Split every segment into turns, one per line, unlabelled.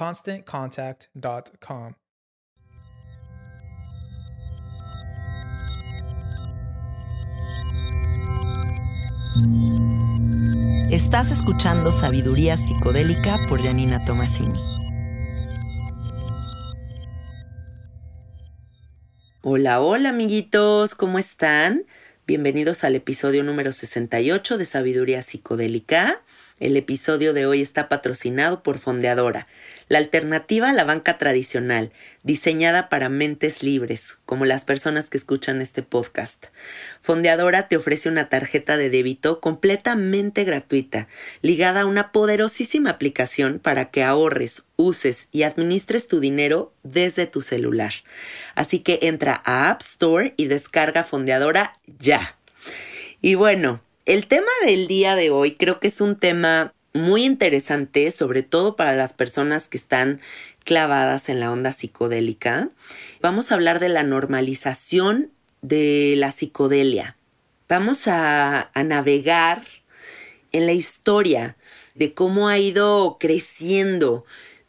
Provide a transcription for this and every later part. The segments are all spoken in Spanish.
ConstantContact.com.
Estás escuchando Sabiduría Psicodélica por Janina Tomasini. Hola, hola amiguitos, ¿cómo están? Bienvenidos al episodio número 68 de Sabiduría Psicodélica. El episodio de hoy está patrocinado por Fondeadora, la alternativa a la banca tradicional, diseñada para mentes libres, como las personas que escuchan este podcast. Fondeadora te ofrece una tarjeta de débito completamente gratuita, ligada a una poderosísima aplicación para que ahorres, uses y administres tu dinero desde tu celular. Así que entra a App Store y descarga Fondeadora ya. Y bueno, el tema del día de hoy creo que es un tema muy interesante, sobre todo para las personas que están clavadas en la onda psicodélica. Vamos a hablar de la normalización de la psicodelia. Vamos a, a navegar en la historia de cómo ha ido creciendo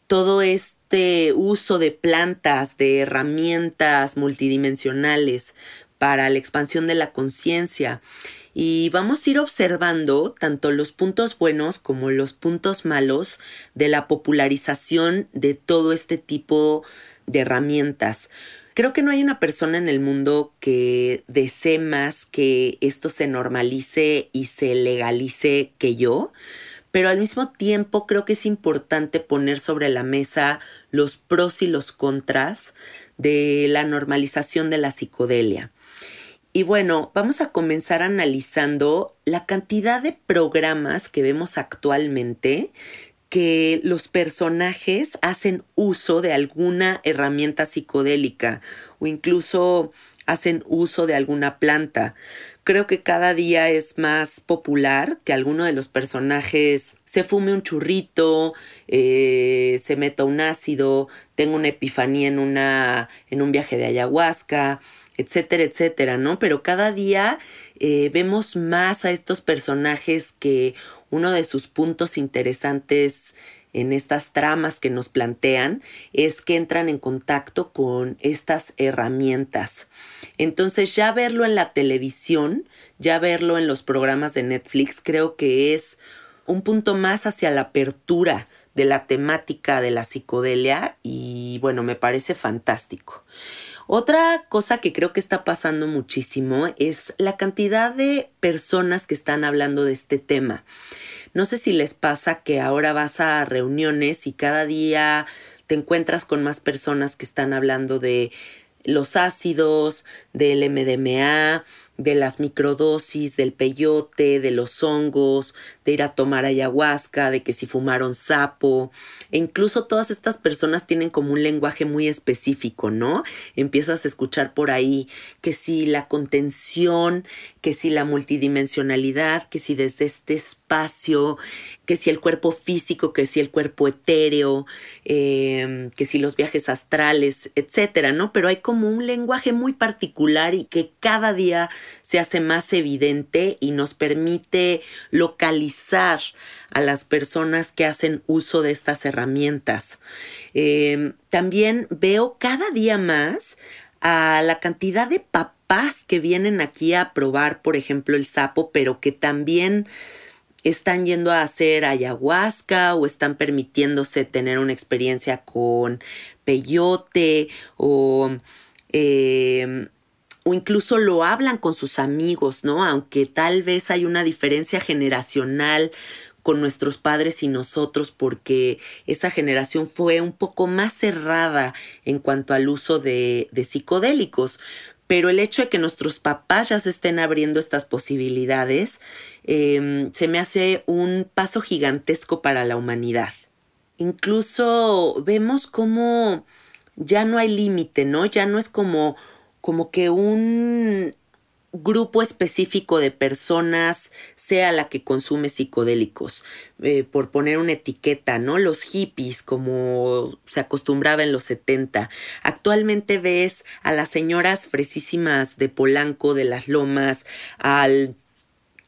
todo este uso de plantas, de herramientas multidimensionales para la expansión de la conciencia y vamos a ir observando tanto los puntos buenos como los puntos malos de la popularización de todo este tipo de herramientas. Creo que no hay una persona en el mundo que desee más que esto se normalice y se legalice que yo, pero al mismo tiempo creo que es importante poner sobre la mesa los pros y los contras de la normalización de la psicodelia. Y bueno, vamos a comenzar analizando la cantidad de programas que vemos actualmente que los personajes hacen uso de alguna herramienta psicodélica o incluso hacen uso de alguna planta. Creo que cada día es más popular que alguno de los personajes se fume un churrito, eh, se meta un ácido, tenga una epifanía en, una, en un viaje de ayahuasca etcétera, etcétera, ¿no? Pero cada día eh, vemos más a estos personajes que uno de sus puntos interesantes en estas tramas que nos plantean es que entran en contacto con estas herramientas. Entonces ya verlo en la televisión, ya verlo en los programas de Netflix, creo que es un punto más hacia la apertura de la temática de la psicodelia y bueno, me parece fantástico. Otra cosa que creo que está pasando muchísimo es la cantidad de personas que están hablando de este tema. No sé si les pasa que ahora vas a reuniones y cada día te encuentras con más personas que están hablando de los ácidos, del MDMA, de las microdosis, del peyote, de los hongos, de ir a tomar ayahuasca, de que si fumaron sapo. E incluso todas estas personas tienen como un lenguaje muy específico, ¿no? Empiezas a escuchar por ahí que si la contención, que si la multidimensionalidad, que si desde este espacio, que si el cuerpo físico, que si el cuerpo etéreo, em, que si los viajes astrales, etcétera, ¿no? Pero hay como un lenguaje muy particular y que cada día se hace más evidente y nos permite localizar a las personas que hacen uso de estas herramientas. Em, también veo cada día más a la cantidad de papás que vienen aquí a probar, por ejemplo, el sapo, pero que también están yendo a hacer ayahuasca o están permitiéndose tener una experiencia con peyote o em, o incluso lo hablan con sus amigos, ¿no? Aunque tal vez hay una diferencia generacional con nuestros padres y nosotros porque esa generación fue un poco más cerrada en cuanto al uso de, psicodélicos. Pero el hecho de que nuestros papás ya se estén abriendo estas posibilidades em, se me hace un paso gigantesco para la humanidad. Incluso vemos cómo ya no hay límite, ¿no? Ya no es como como que un grupo específico de personas sea la que consume psicodélicos, eh, por poner una etiqueta, ¿no? Los hippies, como se acostumbraba en los 70. Actualmente ves a las señoras fresísimas de Polanco, de las Lomas, al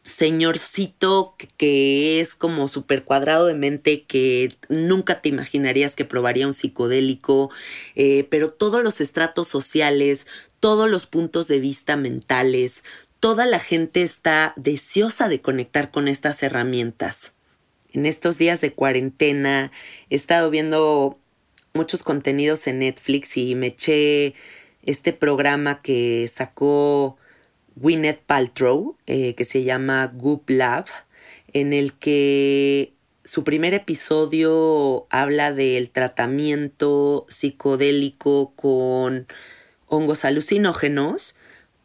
señorcito que es como súper cuadrado de mente, que nunca te imaginarías que probaría un psicodélico, eh, pero todos los estratos sociales, todos los puntos de vista mentales, toda la gente está deseosa de conectar con estas herramientas. En estos días de cuarentena he estado viendo muchos contenidos en Netflix y me eché este programa que sacó Gwyneth Paltrow, eh, que se llama Goop Lab, en el que su primer episodio habla del tratamiento psicodélico con hongos alucinógenos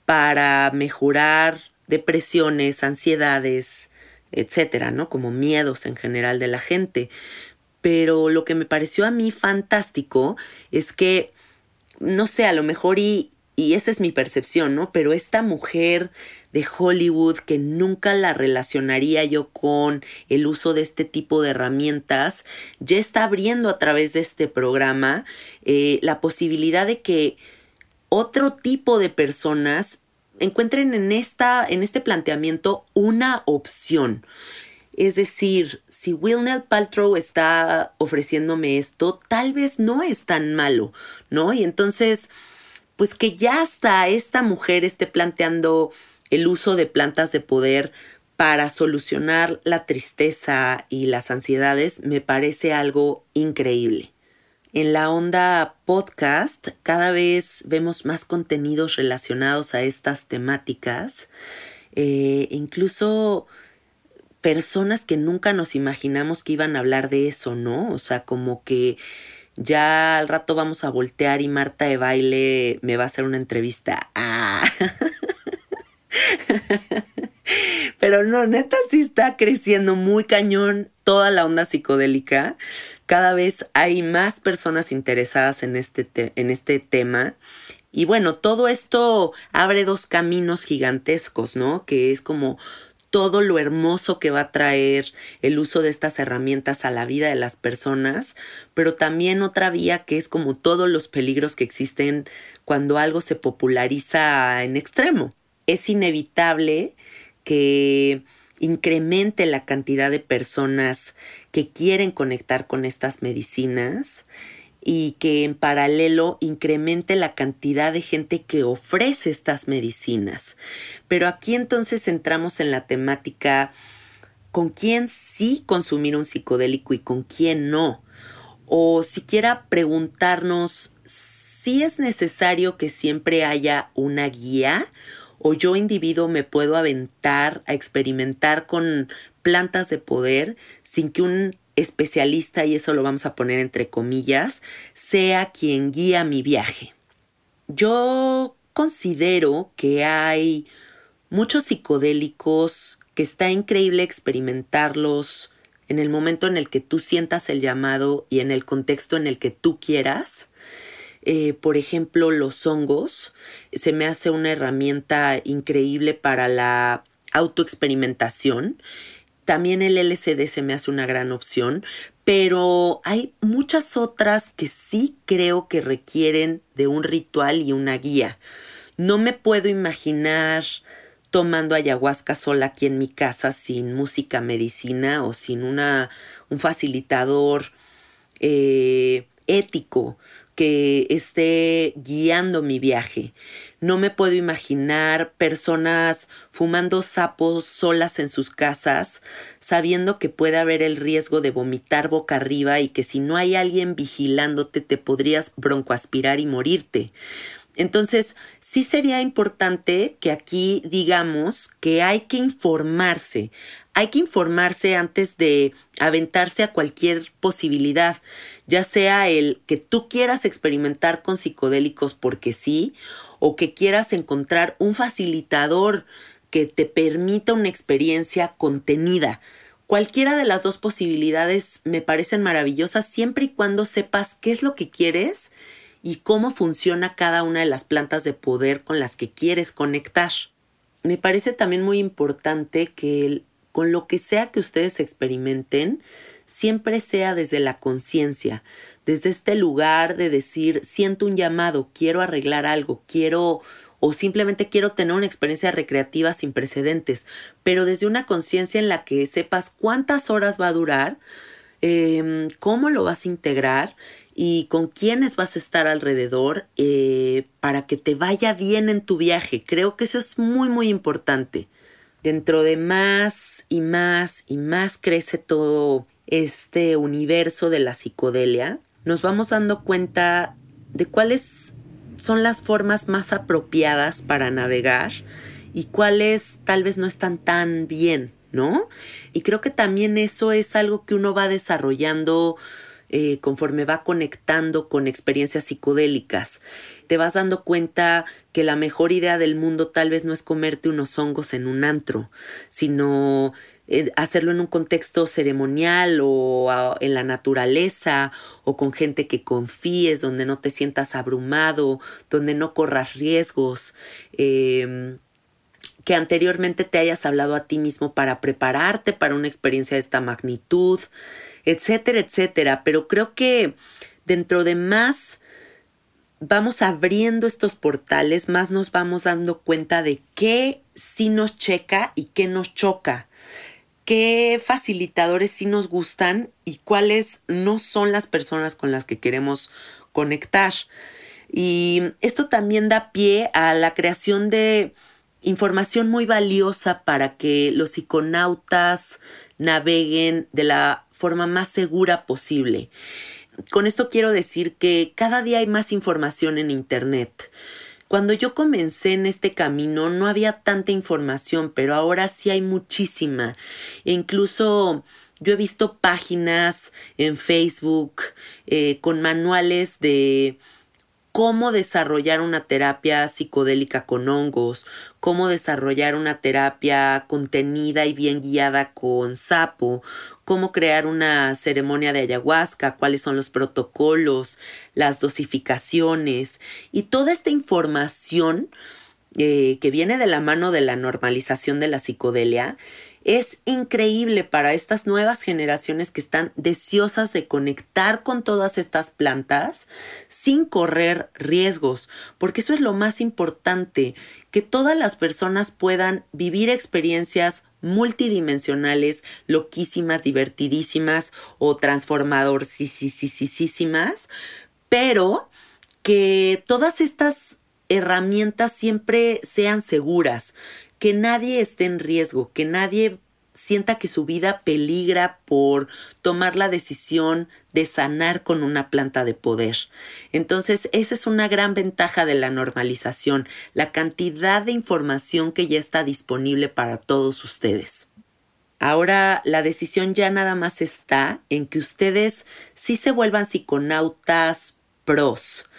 para mejorar depresiones, ansiedades, etcétera, ¿no? Como miedos en general de la gente. Pero lo que me pareció a mí fantástico es que, no sé, a lo mejor y, y esa es mi percepción, ¿no? Pero esta mujer de Hollywood que nunca la relacionaría yo con el uso de este tipo de herramientas, ya está abriendo a través de este programa eh, la posibilidad de que otro tipo de personas encuentren en, esta, en este planteamiento una opción. Es decir, si Wilner Paltrow está ofreciéndome esto, tal vez no es tan malo, ¿no? Y entonces, pues que ya hasta esta mujer esté planteando el uso de plantas de poder para solucionar la tristeza y las ansiedades, me parece algo increíble. En la onda podcast cada vez vemos más contenidos relacionados a estas temáticas, eh, incluso personas que nunca nos imaginamos que iban a hablar de eso, ¿no? O sea, como que ya al rato vamos a voltear y Marta de baile me va a hacer una entrevista. Ah. Pero no, neta sí está creciendo muy cañón toda la onda psicodélica. Cada vez hay más personas interesadas en este, en este tema. Y bueno, todo esto abre dos caminos gigantescos, ¿no? Que es como todo lo hermoso que va a traer el uso de estas herramientas a la vida de las personas, pero también otra vía que es como todos los peligros que existen cuando algo se populariza en extremo. Es inevitable que incremente la cantidad de personas que quieren conectar con estas medicinas y que en paralelo incremente la cantidad de gente que ofrece estas medicinas. Pero aquí entonces entramos en la temática con quién sí consumir un psicodélico y con quién no. O siquiera preguntarnos sí es necesario que siempre haya una guía o yo individuo me puedo aventar a experimentar con plantas de poder sin que un especialista, y eso lo vamos a poner entre comillas, sea quien guía mi viaje. Yo considero que hay muchos psicodélicos que está increíble experimentarlos en el momento en el que tú sientas el llamado y en el contexto en el que tú quieras. Eh, por ejemplo, los hongos se me hace una herramienta increíble para la autoexperimentación. También el LCD se me hace una gran opción, pero hay muchas otras que sí creo que requieren de un ritual y una guía. No me puedo imaginar tomando ayahuasca sola aquí en mi casa sin música medicina o sin una, un facilitador eh, ético que esté guiando mi viaje. No me puedo imaginar personas fumando sapos solas en sus casas, sabiendo que puede haber el riesgo de vomitar boca arriba y que si no hay alguien vigilándote te podrías broncoaspirar y morirte. Entonces, sí sería importante que aquí digamos que hay que informarse, hay que informarse antes de aventarse a cualquier posibilidad, ya sea el que tú quieras experimentar con psicodélicos porque sí, o que quieras encontrar un facilitador que te permita una experiencia contenida. Cualquiera de las dos posibilidades me parecen maravillosas siempre y cuando sepas qué es lo que quieres y cómo funciona cada una de las plantas de poder con las que quieres conectar. Me parece también muy importante que con lo que sea que ustedes experimenten, siempre sea desde la conciencia, desde este lugar de decir, siento un llamado, quiero arreglar algo, quiero o simplemente quiero tener una experiencia recreativa sin precedentes, pero desde una conciencia en la que sepas cuántas horas va a durar, em, cómo lo vas a integrar y con quiénes vas a estar alrededor eh, para que te vaya bien en tu viaje. Creo que eso es muy, muy importante. Dentro de más y más y más crece todo este universo de la psicodelia, nos vamos dando cuenta de cuáles son las formas más apropiadas para navegar y cuáles tal vez no están tan bien, ¿no? Y creo que también eso es algo que uno va desarrollando eh, conforme va conectando con experiencias psicodélicas. Te vas dando cuenta que la mejor idea del mundo tal vez no es comerte unos hongos en un antro, sino eh, hacerlo en un contexto ceremonial o en la naturaleza o con gente que confíes, donde no te sientas abrumado, donde no corras riesgos. Em, que anteriormente te hayas hablado a ti mismo para prepararte para una experiencia de esta magnitud etcétera, etcétera. Pero creo que dentro de más vamos abriendo estos portales, más nos vamos dando cuenta de qué sí nos checa y qué nos choca, qué facilitadores sí nos gustan y cuáles no son las personas con las que queremos conectar. Y esto también da pie a la creación de información muy valiosa para que los psiconautas naveguen de la forma más segura posible. Con esto quiero decir que cada día hay más información en Internet. Cuando yo comencé en este camino no había tanta información, pero ahora sí hay muchísima. E incluso yo he visto páginas en Facebook eh, con manuales de cómo desarrollar una terapia psicodélica con hongos, cómo desarrollar una terapia contenida y bien guiada con sapo, cómo crear una ceremonia de ayahuasca, cuáles son los protocolos, las dosificaciones y toda esta información eh, que viene de la mano de la normalización de la psicodelia es increíble para estas nuevas generaciones que están deseosas de conectar con todas estas plantas sin correr riesgos, porque eso es lo más importante, que todas las personas puedan vivir experiencias multidimensionales, loquísimas, divertidísimas o transformadorísimas, pero que todas estas herramientas siempre sean seguras, que nadie esté en riesgo, que nadie sienta que su vida peligra por tomar la decisión de sanar con una planta de poder. Entonces, esa es una gran ventaja de la normalización, la cantidad de información que ya está disponible para todos ustedes. Ahora la decisión ya nada más está en que ustedes sí se vuelvan psiconautas pros.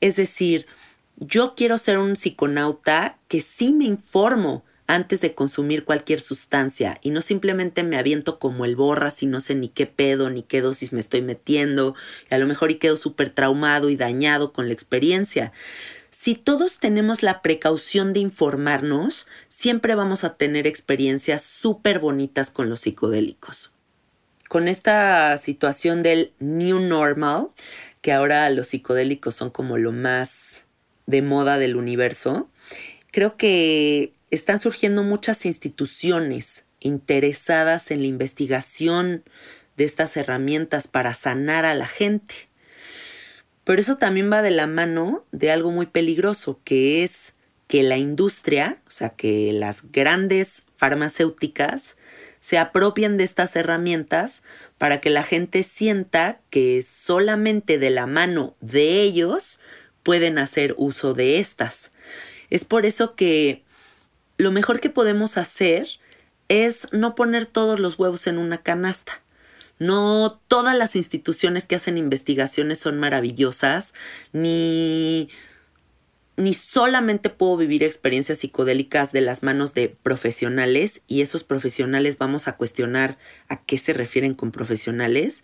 Es decir, yo quiero ser un psiconauta que sí me informo antes de consumir cualquier sustancia y no simplemente me aviento como el borras y no sé ni qué pedo ni qué dosis me estoy metiendo y a lo mejor y quedo súper traumado y dañado con la experiencia. Si todos tenemos la precaución de informarnos, siempre vamos a tener experiencias súper bonitas con los psicodélicos. Con esta situación del new normal, que ahora los psicodélicos son como lo más de moda del universo, creo que están surgiendo muchas instituciones interesadas en la investigación de estas herramientas para sanar a la gente. Pero eso también va de la mano de algo muy peligroso, que es que la industria, o sea, que las grandes farmacéuticas se apropien de estas herramientas para que la gente sienta que solamente de la mano de ellos pueden hacer uso de estas. Es por eso que lo mejor que podemos hacer es no poner todos los huevos en una canasta. No todas las instituciones que hacen investigaciones son maravillosas, ni, ni solamente puedo vivir experiencias psicodélicas de las manos de profesionales y esos profesionales vamos a cuestionar a qué se refieren con profesionales,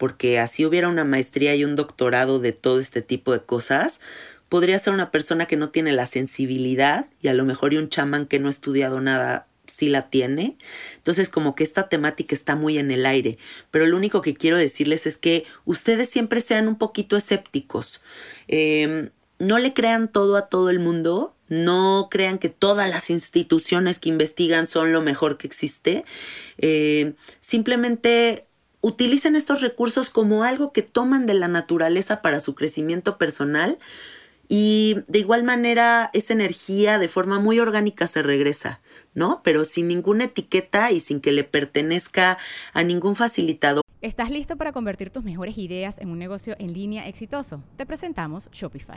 porque así hubiera una maestría y un doctorado de todo este tipo de cosas, podría ser una persona que no tiene la sensibilidad y a lo mejor y un chamán que no ha estudiado nada sí la tiene. Entonces como que esta temática está muy en el aire. Pero lo único que quiero decirles es que ustedes siempre sean un poquito escépticos. Em, no le crean todo a todo el mundo. No crean que todas las instituciones que investigan son lo mejor que existe. Em, simplemente utilicen estos recursos como algo que toman de la naturaleza para su crecimiento personal y de igual manera, esa energía de forma muy orgánica se regresa, ¿no? Pero sin ninguna etiqueta y sin que le pertenezca a ningún facilitador.
¿Estás listo para convertir tus mejores ideas en un negocio en línea exitoso? Te presentamos Shopify.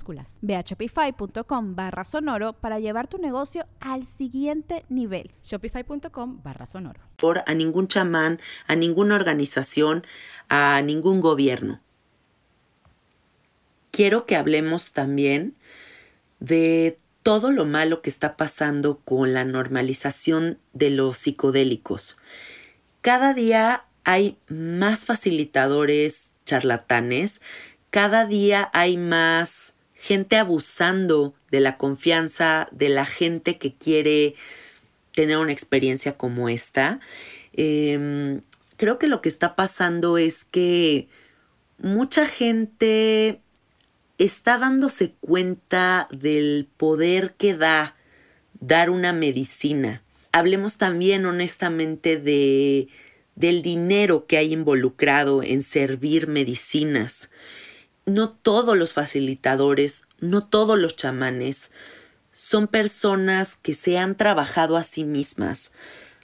Ve a shopify.com barra sonoro para llevar tu negocio al siguiente nivel.
Shopify.com barra sonoro.
Por a ningún chamán, a ninguna organización, a ningún gobierno. Quiero que hablemos también de todo lo malo que está pasando con la normalización de los psicodélicos. Cada día hay más facilitadores charlatanes, cada día hay más gente abusando de la confianza de la gente que quiere tener una experiencia como esta. Em, creo que lo que está pasando es que mucha gente está dándose cuenta del poder que da dar una medicina. Hablemos también honestamente de del dinero que hay involucrado en servir medicinas no todos los facilitadores, no todos los chamanes son personas que se han trabajado a sí mismas.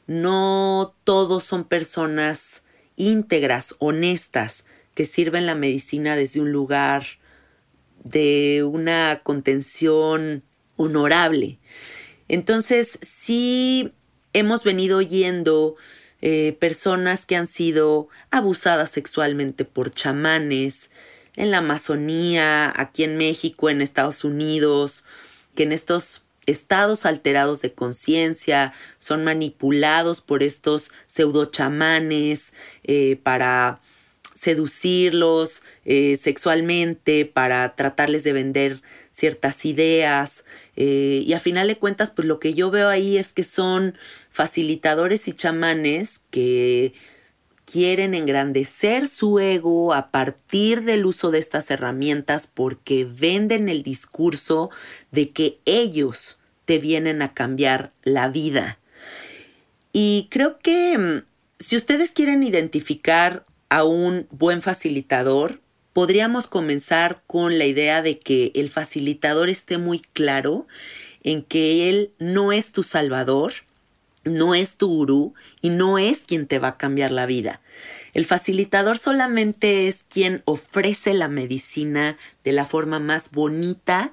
No todos son personas íntegras, honestas, que sirven la medicina desde un lugar de una contención honorable. Entonces, sí hemos venido oyendo eh, personas que han sido abusadas sexualmente por chamanes, en la Amazonía, aquí en México, en Estados Unidos, que en estos estados alterados de conciencia, son manipulados por estos pseudochamanes eh, para seducirlos eh, sexualmente, para tratarles de vender ciertas ideas. Eh, y a final de cuentas, pues lo que yo veo ahí es que son facilitadores y chamanes que quieren engrandecer su ego a partir del uso de estas herramientas porque venden el discurso de que ellos te vienen a cambiar la vida. Y creo que mm, si ustedes quieren identificar a un buen facilitador, podríamos comenzar con la idea de que el facilitador esté muy claro en que él no es tu salvador, no es tu gurú y no es quien te va a cambiar la vida. El facilitador solamente es quien ofrece la medicina de la forma más bonita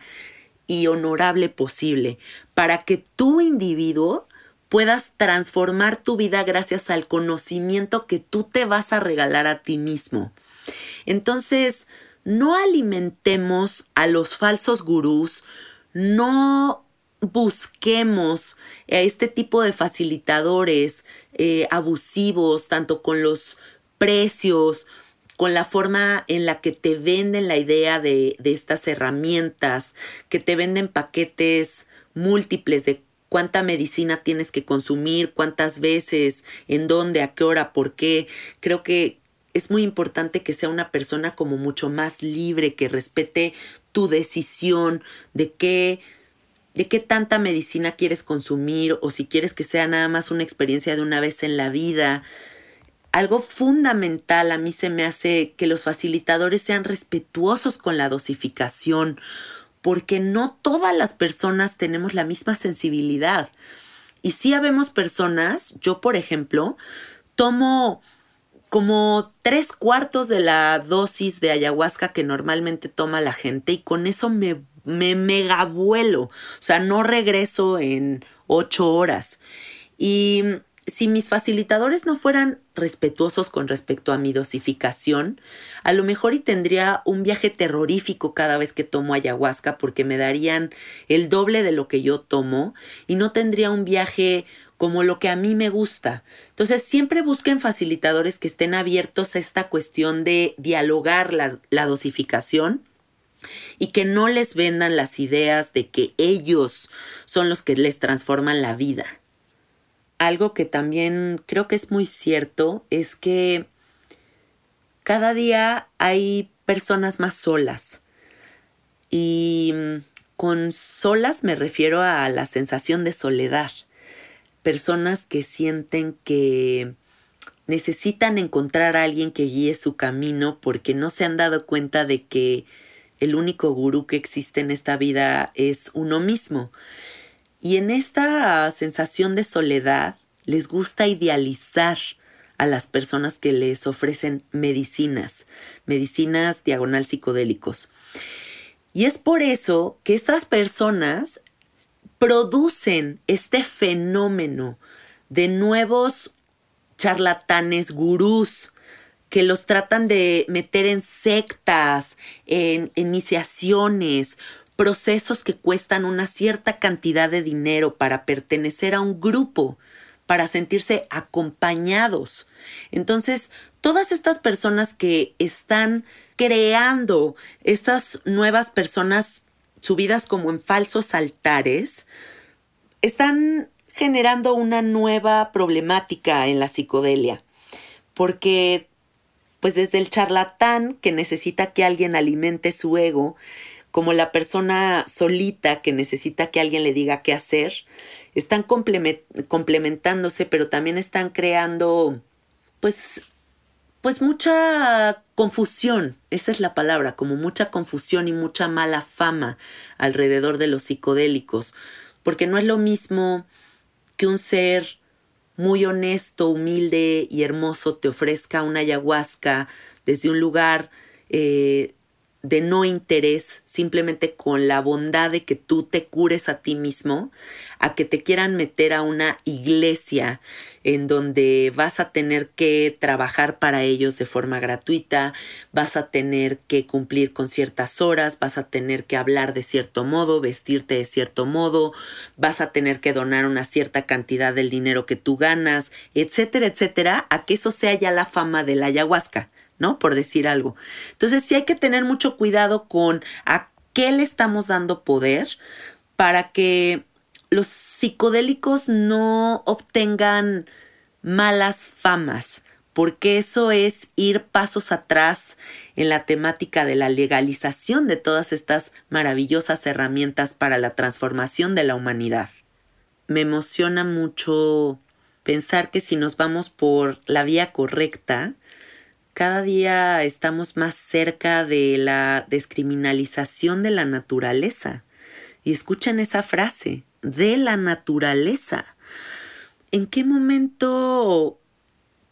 y honorable posible para que tu individuo puedas transformar tu vida gracias al conocimiento que tú te vas a regalar a ti mismo. Entonces, no alimentemos a los falsos gurús, no busquemos a este tipo de facilitadores eh, abusivos, tanto con los precios, con la forma en la que te venden la idea de, de estas herramientas, que te venden paquetes múltiples de cuánta medicina tienes que consumir, cuántas veces, en dónde, a qué hora, por qué. Creo que es muy importante que sea una persona como mucho más libre, que respete tu decisión de qué de qué tanta medicina quieres consumir o si quieres que sea nada más una experiencia de una vez en la vida. Algo fundamental a mí se me hace que los facilitadores sean respetuosos con la dosificación, porque no todas las personas tenemos la misma sensibilidad. Y sí habemos personas, yo por ejemplo, tomo como tres cuartos de la dosis de ayahuasca que normalmente toma la gente y con eso me me mega vuelo, o sea, no regreso en ocho horas. Y si mis facilitadores no fueran respetuosos con respecto a mi dosificación, a lo mejor y tendría un viaje terrorífico cada vez que tomo ayahuasca porque me darían el doble de lo que yo tomo y no tendría un viaje como lo que a mí me gusta. Entonces siempre busquen facilitadores que estén abiertos a esta cuestión de dialogar la, la dosificación y que no les vendan las ideas de que ellos son los que les transforman la vida. Algo que también creo que es muy cierto es que cada día hay personas más solas y mm, con solas me refiero a la sensación de soledad. Personas que sienten que necesitan encontrar a alguien que guíe su camino porque no se han dado cuenta de que el único gurú que existe en esta vida es uno mismo. Y en esta sensación de soledad les gusta idealizar a las personas que les ofrecen medicinas, medicinas diagonal psicodélicos. Y es por eso que estas personas producen este fenómeno de nuevos charlatanes gurús que los tratan de meter en sectas, en iniciaciones, procesos que cuestan una cierta cantidad de dinero para pertenecer a un grupo, para sentirse acompañados. Entonces, todas estas personas que están creando estas nuevas personas subidas como en falsos altares, están generando una nueva problemática en la psicodelia, porque pues desde el charlatán que necesita que alguien alimente su ego, como la persona solita que necesita que alguien le diga qué hacer, están complementándose, pero también están creando, pues, pues mucha confusión, esa es la palabra, como mucha confusión y mucha mala fama alrededor de los psicodélicos, porque no es lo mismo que un ser muy honesto, humilde y hermoso te ofrezca una ayahuasca desde un lugar eh, de no interés, simplemente con la bondad de que tú te cures a ti mismo, a que te quieran meter a una iglesia en donde vas a tener que trabajar para ellos de forma gratuita, vas a tener que cumplir con ciertas horas, vas a tener que hablar de cierto modo, vestirte de cierto modo, vas a tener que donar una cierta cantidad del dinero que tú ganas, etcétera, etcétera, a que eso sea ya la fama de la ayahuasca. Por decir algo. Entonces sí hay que tener mucho cuidado con a qué le estamos dando poder para que los psicodélicos no obtengan malas famas, porque eso es ir pasos atrás en la temática de la legalización de todas estas maravillosas herramientas para la transformación de la humanidad. Me emociona mucho pensar que si nos vamos por la vía correcta, cada día estamos más cerca de la descriminalización de la naturaleza. Y escuchen esa frase, de la naturaleza. ¿En qué momento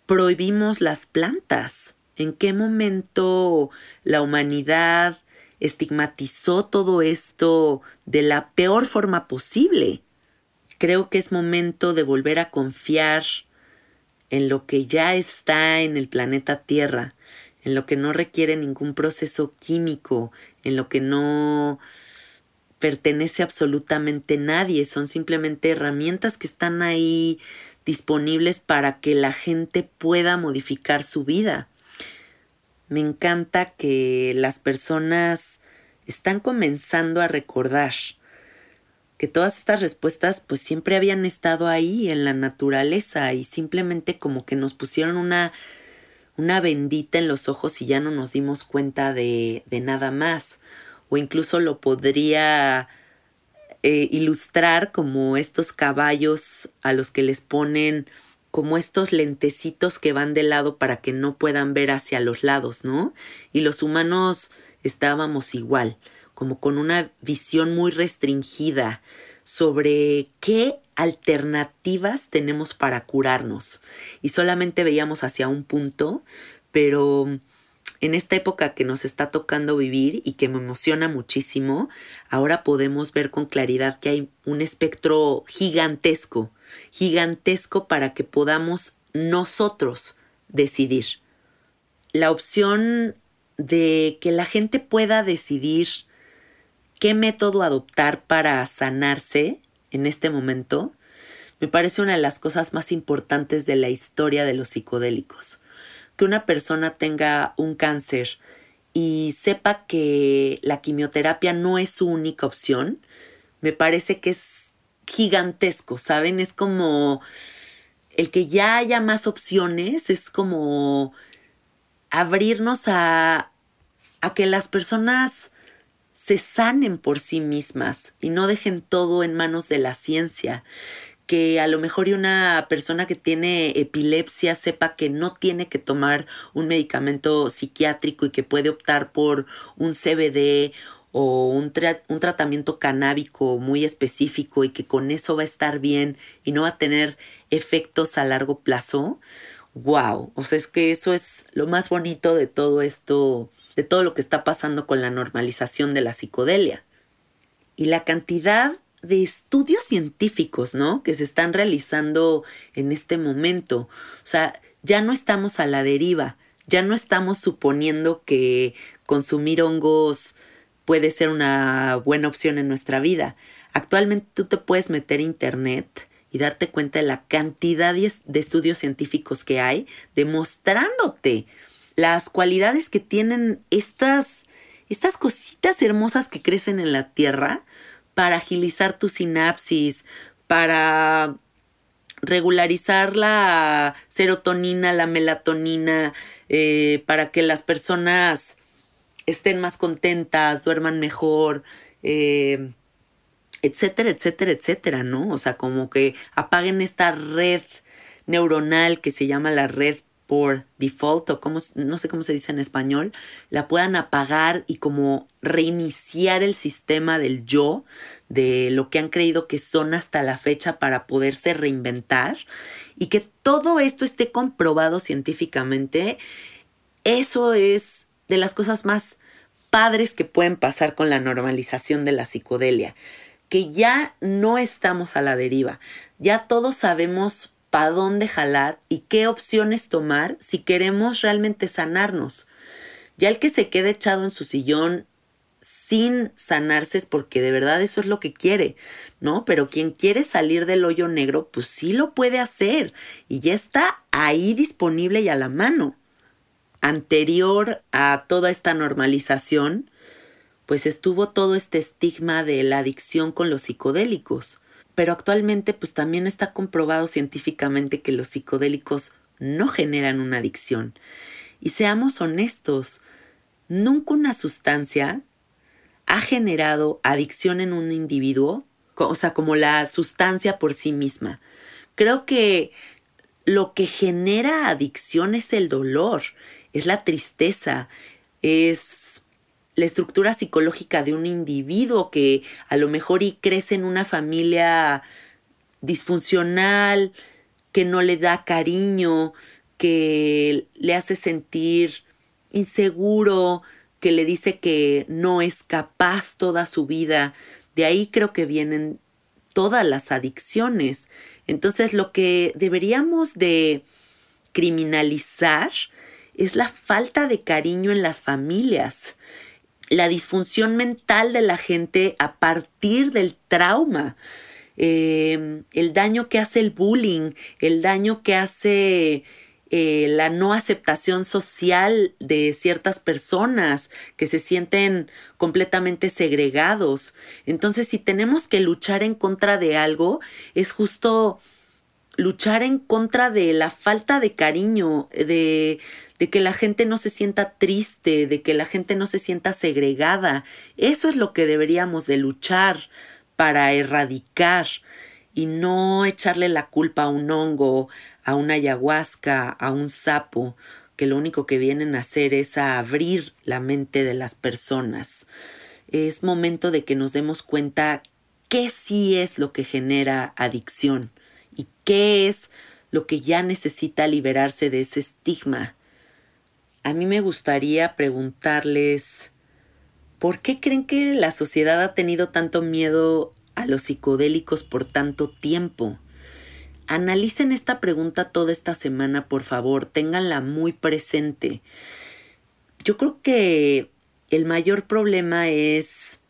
prohibimos las plantas? ¿En qué momento la humanidad estigmatizó todo esto de la peor forma posible? Creo que es momento de volver a confiar en lo que ya está en el planeta Tierra, en lo que no requiere ningún proceso químico, en lo que no pertenece absolutamente nadie, son simplemente herramientas que están ahí disponibles para que la gente pueda modificar su vida. Me encanta que las personas están comenzando a recordar que todas estas respuestas pues siempre habían estado ahí en la naturaleza y simplemente como que nos pusieron una, una bendita en los ojos y ya no nos dimos cuenta de, de nada más. O incluso lo podría eh, ilustrar como estos caballos a los que les ponen como estos lentecitos que van de lado para que no puedan ver hacia los lados, ¿no? Y los humanos estábamos igual como con una visión muy restringida sobre qué alternativas tenemos para curarnos. Y solamente veíamos hacia un punto, pero en esta época que nos está tocando vivir y que me emociona muchísimo, ahora podemos ver con claridad que hay un espectro gigantesco, gigantesco para que podamos nosotros decidir. La opción de que la gente pueda decidir qué método adoptar para sanarse en este momento, me parece una de las cosas más importantes de la historia de los psicodélicos. Que una persona tenga un cáncer y sepa que la quimioterapia no es su única opción, me parece que es gigantesco, ¿saben? Es como el que ya haya más opciones, es como abrirnos a, a que las personas se sanen por sí mismas y no dejen todo en manos de la ciencia. Que a lo mejor una persona que tiene epilepsia sepa que no tiene que tomar un medicamento psiquiátrico y que puede optar por un CBD o un, un, tratamiento canábico muy específico y que con eso va a estar bien y no va a tener efectos a largo plazo. ¡Wow! O sea, es que eso es lo más bonito de todo esto de todo lo que está pasando con la normalización de la psicodelia. Y la cantidad de estudios científicos, ¿no? Que se están realizando en este momento. O sea, ya no estamos a la deriva, ya no estamos suponiendo que consumir hongos puede ser una buena opción en nuestra vida. Actualmente tú te puedes meter a internet y darte cuenta de la cantidad de estudios científicos que hay demostrándote las cualidades que tienen estas, estas cositas hermosas que crecen en la tierra para agilizar tu sinapsis, para regularizar la serotonina, la melatonina, eh, para que las personas estén más contentas, duerman mejor, eh, etcétera, etcétera, etcétera, ¿no? O sea, como que apaguen esta red neuronal que se llama la red por default o no sé cómo se dice en español, la puedan apagar y como reiniciar el sistema del yo, de lo que han creído que son hasta la fecha para poderse reinventar y que todo esto esté comprobado científicamente, eso es de las cosas más padres que pueden pasar con la normalización de la psicodelia, que ya no estamos a la deriva, ya todos sabemos para dónde jalar y qué opciones tomar si queremos realmente sanarnos. Ya el que se quede echado en su sillón sin sanarse es porque de verdad eso es lo que quiere, ¿no? Pero quien quiere salir del hoyo negro, pues sí lo puede hacer y ya está ahí disponible y a la mano. Anterior a toda esta normalización, pues estuvo todo este estigma de la adicción con los psicodélicos. Pero actualmente pues también está comprobado científicamente que los psicodélicos no generan una adicción. Y seamos honestos, nunca una sustancia ha generado adicción en un individuo, o sea, como la sustancia por sí misma. Creo que lo que genera adicción es el dolor, es la tristeza, es la estructura psicológica de un individuo que a lo mejor y crece en una familia disfuncional, que no le da cariño, que le hace sentir inseguro, que le dice que no es capaz toda su vida. De ahí creo que vienen todas las adicciones. Entonces lo que deberíamos de criminalizar es la falta de cariño en las familias, la disfunción mental de la gente a partir del trauma, eh, el daño que hace el bullying, el daño que hace eh, la no aceptación social de ciertas personas que se sienten completamente segregados. Entonces, si tenemos que luchar en contra de algo, es justo luchar en contra de la falta de cariño, de, de que la gente no se sienta triste, de que la gente no se sienta segregada. Eso es lo que deberíamos de luchar para erradicar y no echarle la culpa a un hongo, a una ayahuasca, a un sapo, que lo único que vienen a hacer es a abrir la mente de las personas. Es momento de que nos demos cuenta qué sí es lo que genera adicción y qué es lo que ya necesita liberarse de ese estigma. A mí me gustaría preguntarles ¿por qué creen que la sociedad ha tenido tanto miedo a los psicodélicos por tanto tiempo? Analicen esta pregunta toda esta semana, por favor, ténganla muy presente. Yo creo que el mayor problema es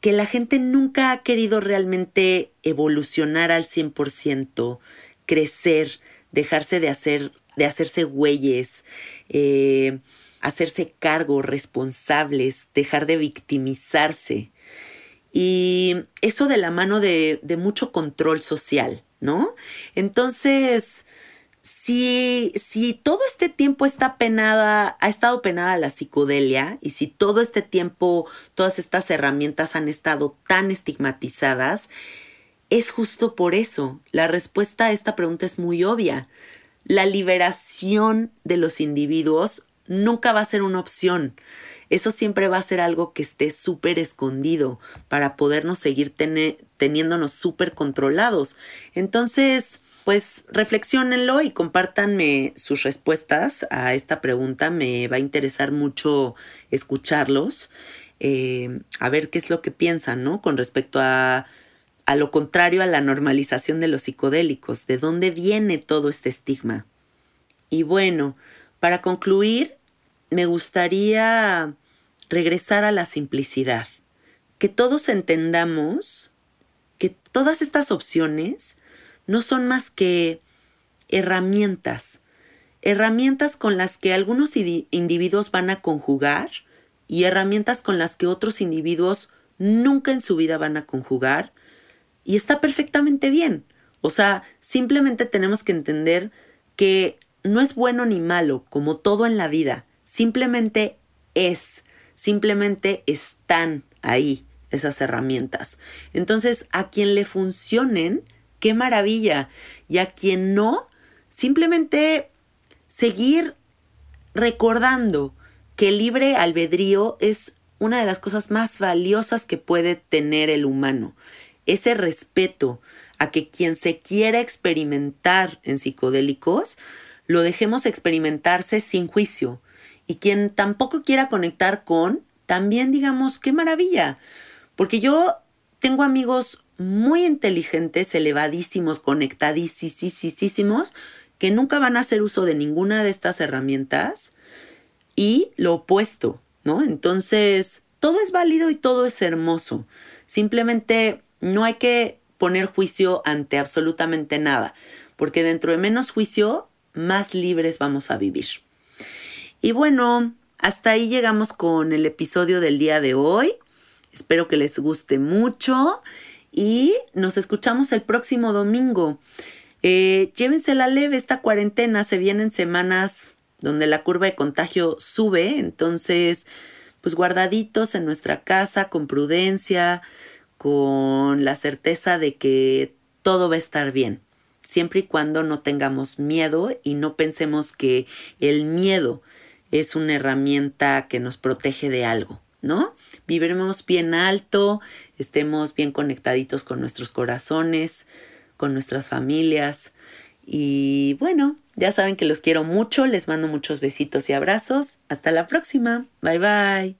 que la gente nunca ha querido realmente evolucionar al 100%, crecer, dejarse de hacer, de hacerse güeyes, eh, hacerse cargo, responsables, dejar de victimizarse. Y eso de la mano de, de mucho control social, ¿no? Entonces, si, si todo este tiempo está penada, ha estado penada la psicodelia, y si todo este tiempo todas estas herramientas han estado tan estigmatizadas, es justo por eso. La respuesta a esta pregunta es muy obvia. La liberación de los individuos nunca va a ser una opción. Eso siempre va a ser algo que esté súper escondido para podernos seguir teniéndonos súper controlados. Entonces, pues reflexionenlo y compártanme sus respuestas a esta pregunta. Me va a interesar mucho escucharlos, eh, a ver qué es lo que piensan, ¿no? Con respecto a, a lo contrario a la normalización de los psicodélicos, de dónde viene todo este estigma. Y bueno, para concluir, me gustaría regresar a la simplicidad, que todos entendamos que todas estas opciones no son más que herramientas, herramientas con las que algunos individuos van a conjugar y herramientas con las que otros individuos nunca en su vida van a conjugar y está perfectamente bien. O sea, simplemente tenemos que entender que no es bueno ni malo, como todo en la vida, simplemente es simplemente están ahí esas herramientas. Entonces, a quien le funcionen, qué maravilla. Y a quien no, simplemente seguir recordando que el libre albedrío es una de las cosas más valiosas que puede tener el humano. Ese respeto a que quien se quiera experimentar en psicodélicos, lo dejemos experimentarse sin juicio, y quien tampoco quiera conectar con, también digamos, qué maravilla. Porque yo tengo amigos muy inteligentes, elevadísimos, conectadísimos, que nunca van a hacer uso de ninguna de estas herramientas y lo opuesto, ¿no? Entonces, todo es válido y todo es hermoso. Simplemente no hay que poner juicio ante absolutamente nada, porque dentro de menos juicio, más libres vamos a vivir. Y bueno, hasta ahí llegamos con el episodio del día de hoy. Espero que les guste mucho y nos escuchamos el próximo domingo. Eh, llévensela leve esta cuarentena, se vienen semanas donde la curva de contagio sube, entonces pues guardaditos en nuestra casa con prudencia, con la certeza de que todo va a estar bien, siempre y cuando no tengamos miedo y no pensemos que el miedo es una herramienta que nos protege de algo, ¿no? Viviremos bien alto, estemos bien conectaditos con nuestros corazones, con nuestras familias y bueno, ya saben que los quiero mucho, les mando muchos besitos y abrazos. Hasta la próxima. Bye bye.